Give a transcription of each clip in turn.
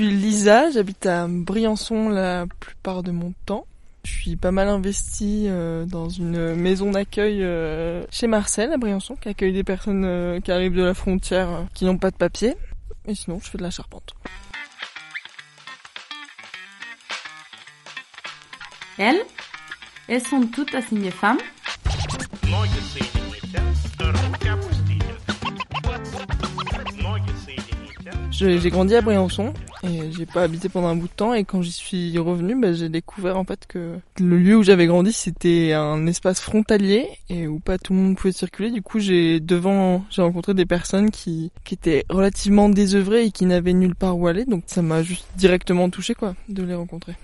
suis Lisa, j'habite à Briançon la plupart de mon temps. Je suis pas mal investie euh, dans une maison d'accueil euh, chez Marcel à Briançon qui accueille des personnes euh, qui arrivent de la frontière qui n'ont pas de papier. Et sinon, je fais de la charpente. Elles, elles sont toutes assignées femmes. J'ai grandi à Briançon et j'ai pas habité pendant un bout de temps et quand j'y suis revenue, bah, j'ai découvert en fait que le lieu où j'avais grandi c'était un espace frontalier et où pas tout le monde pouvait circuler. Du coup, j'ai devant, j'ai rencontré des personnes qui, qui étaient relativement désœuvrées et qui n'avaient nulle part où aller. Donc ça m'a juste directement touché quoi de les rencontrer.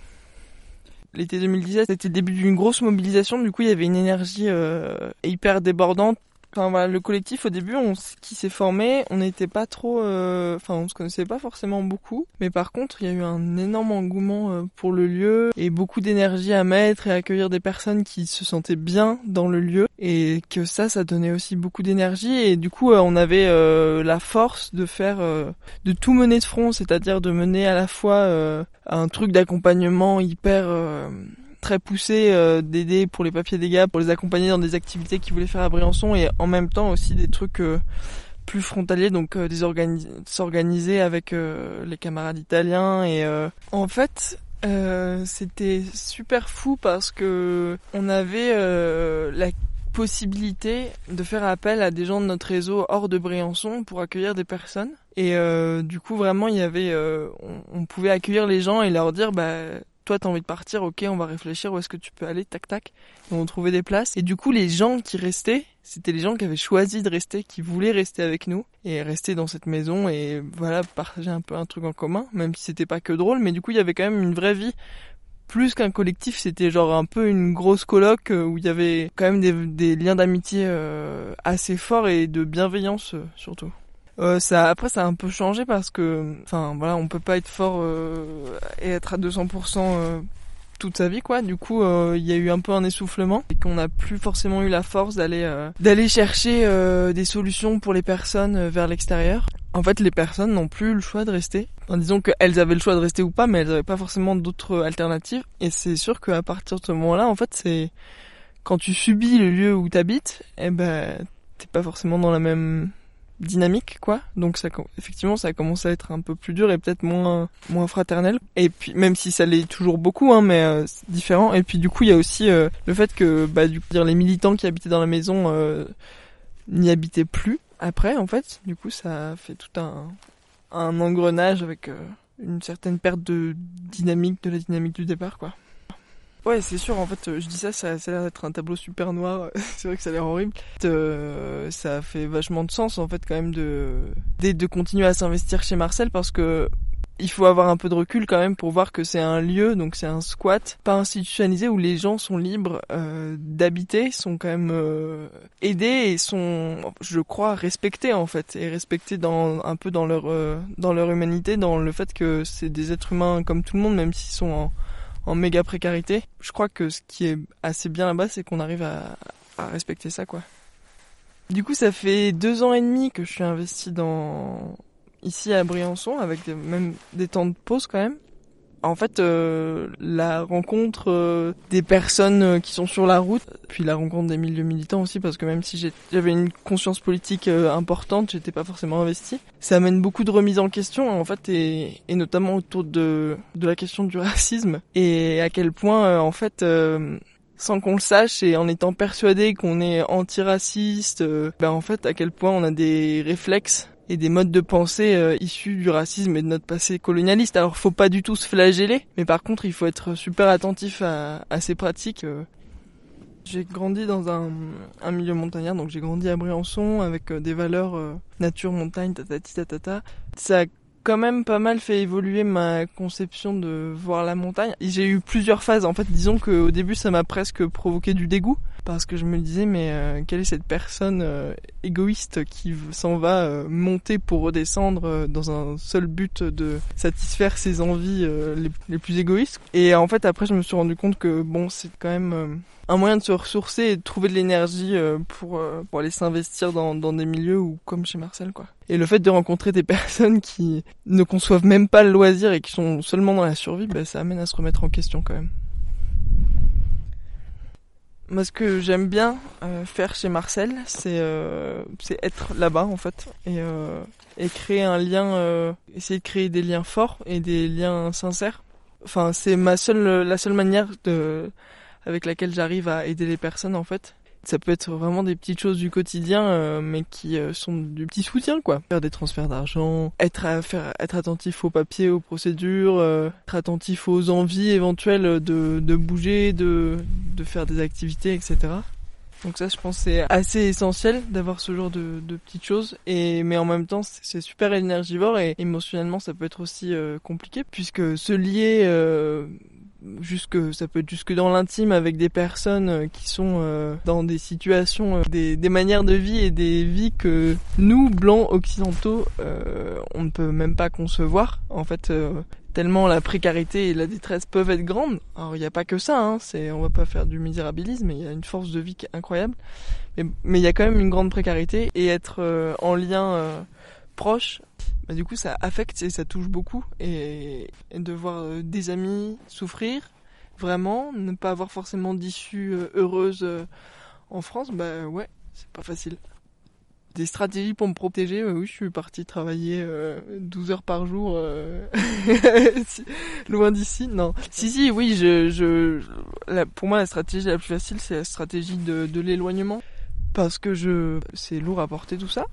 L'été 2017, c'était le début d'une grosse mobilisation. Du coup, il y avait une énergie euh, hyper débordante Enfin voilà, le collectif au début, on, qui s'est formé, on n'était pas trop, euh, enfin on se connaissait pas forcément beaucoup, mais par contre il y a eu un énorme engouement euh, pour le lieu et beaucoup d'énergie à mettre et accueillir des personnes qui se sentaient bien dans le lieu et que ça, ça donnait aussi beaucoup d'énergie. Et du coup euh, on avait la force de faire, de tout mener de front, c'est-à-dire de mener à la fois un truc d'accompagnement hyper très poussé euh, d'aider pour les papiers dégâts, pour les accompagner dans des activités qu'ils voulaient faire à Briançon et en même temps aussi des trucs euh, plus frontaliers, donc euh, des s'organiser avec les camarades italiens et en fait c'était super fou parce que on avait la possibilité de faire appel à des gens de notre réseau hors de Briançon pour accueillir des personnes. Et du coup, vraiment, il y avait, on, on, pouvait accueillir les gens et leur dire, bah, toi t'as envie de partir, ok, on va réfléchir où est-ce que tu peux aller, tac tac. Et on trouvait des places. Et du coup, les gens qui restaient, c'était les gens qui avaient choisi de rester, qui voulaient rester avec nous et rester dans cette maison et voilà, partager un peu un truc en commun, même si c'était pas que drôle, mais du coup, il y avait quand même une vraie vie. Plus qu'un collectif, c'était genre un peu une grosse coloc euh, où il y avait quand même des, liens d'amitié euh, assez forts et de bienveillance euh, surtout. Euh, ça, après, ça a un peu changé parce que, enfin, voilà, on peut pas être fort euh, et être à 200% euh, toute sa vie, quoi. Du coup, il y a eu un peu un essoufflement et qu'on n'a plus forcément eu la force d'aller d'aller chercher des solutions pour les personnes vers l'extérieur. En fait, les personnes n'ont plus le choix de rester. En disant qu'elles avaient le choix de rester ou pas, mais elles n'avaient pas forcément d'autres alternatives. Et c'est sûr qu'à partir de ce moment-là, en fait, c'est quand tu subis le lieu où t'habites, eh ben, t'es pas forcément dans la même dynamique quoi. Donc ça effectivement ça a commencé à être un peu plus dur et peut-être moins moins fraternel. Et puis même si ça l'est toujours beaucoup hein mais euh, différent. Et puis du coup il y a aussi euh, le fait que bah du coup les militants qui habitaient dans la maison euh, n'y habitaient plus après en fait. Du coup ça fait tout un un engrenage avec une certaine perte de dynamique de la dynamique du départ quoi Ouais, c'est sûr. En fait, je dis ça, ça, a l'air d'être un tableau super noir. c'est vrai que ça a l'air horrible. Euh, ça fait vachement de sens, en fait, quand même, de, de, continuer à s'investir chez Marcel parce que il faut avoir un peu de recul quand même pour voir que c'est un lieu, donc c'est un squat pas institutionnalisé où les gens sont libres euh, d'habiter, sont quand même euh, aidés et sont, je crois, respectés en fait et respectés dans un peu dans leur dans leur humanité, dans le fait que c'est des êtres humains comme tout le monde, même s'ils sont en en méga précarité. Je crois que ce qui est assez bien là-bas, c'est qu'on arrive à, respecter ça, quoi. Du coup, ça fait deux ans et demi que je suis investi dans ici à Briançon, avec même des temps de pause quand même en fait, euh, la rencontre euh, des personnes euh, qui sont sur la route, puis la rencontre des milieux militants aussi, parce que même si j'avais une conscience politique importante, j'étais pas forcément investi. Ça amène beaucoup de remises en question, en fait, et, notamment autour de, de la question du racisme, et à quel point, en fait, sans qu'on le sache et en étant persuadé qu'on est antiraciste, ben en fait, à quel point on a des réflexes et des modes de pensée euh, issus du racisme et de notre passé colonialiste. Alors faut pas du tout se flageller, mais par contre il faut être super attentif à, à ces pratiques. Euh. J'ai grandi dans un, un, milieu montagnard, donc j'ai grandi à Briançon avec euh, des valeurs nature, montagne, tatati tatata. Ça a quand même pas mal fait évoluer ma conception de voir la montagne. J'ai eu plusieurs phases, en fait disons qu'au début ça m'a presque provoqué du dégoût parce que je me disais mais euh, quelle est cette personne euh, égoïste qui s'en va euh, monter pour redescendre dans un seul but de satisfaire ses envies les, plus égoïstes? Et en fait après je me suis rendu compte que bon c'est quand même un moyen de se ressourcer et de trouver de l'énergie pour pour aller s'investir dans, dans des milieux où comme chez Marcel quoi. Et le fait de rencontrer des personnes qui ne conçoivent même pas le loisir et qui sont seulement dans la survie bah, ça amène à se remettre en question quand même moi, ce que j'aime bien euh, faire chez Marcel, c'est euh, c'est être là-bas en fait et euh, et créer un lien, euh, essayer de créer des liens forts et des liens sincères. Enfin, c'est ma seule la seule manière de avec laquelle j'arrive à aider les personnes en fait. Ça peut être vraiment des petites choses du quotidien, euh, mais qui euh, sont du petit soutien, quoi. Faire des transferts d'argent, être à faire, être attentif aux papiers, aux procédures, euh, être attentif aux envies éventuelles de, de bouger, de, de faire des activités, etc. Donc ça, je pense, c'est assez essentiel d'avoir ce genre de, de, petites choses. Et mais en même temps, c'est super énergivore et émotionnellement, ça peut être aussi compliqué puisque se lier jusque ça peut être jusque dans l'intime avec des personnes euh, qui sont euh, dans des situations, euh, des, manières de vie et des vies que nous blancs occidentaux on ne peut même pas concevoir. En fait, tellement la précarité et la détresse peuvent être grandes. Alors il n'y a pas que ça, hein, c'est on va pas faire du misérabilisme, il y a une force de vie qui est incroyable. Mais il y a quand même une grande précarité et être en lien proche bah, du coup ça affecte et ça touche beaucoup. Et, de voir euh, des amis souffrir vraiment ne pas avoir forcément d'issue euh, heureuse euh, en France bah ouais c'est pas facile. Des stratégies pour me protéger oui je suis partie travailler 12 heures par jour loin d'ici non. Si si oui pour moi la stratégie la plus facile c'est la stratégie de, de l'éloignement. Parce que je c'est lourd à porter tout ça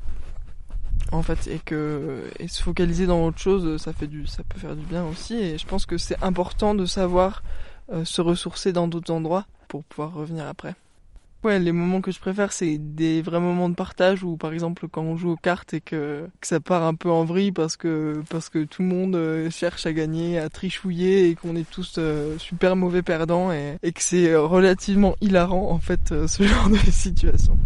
en fait et que se focaliser dans autre chose ça fait du ça peut faire du bien aussi et je pense que c'est important de savoir euh, se ressourcer dans d'autres endroits pour pouvoir revenir après. Ouais, les moments que je préfère, c'est des vrais moments de partage où, par exemple, quand on joue aux cartes et que, ça part un peu en vrille parce que, parce que tout le monde euh, cherche à gagner, à trichouiller et qu'on est tous euh, super mauvais perdants et, que c'est relativement hilarant, en fait, ce genre de situation.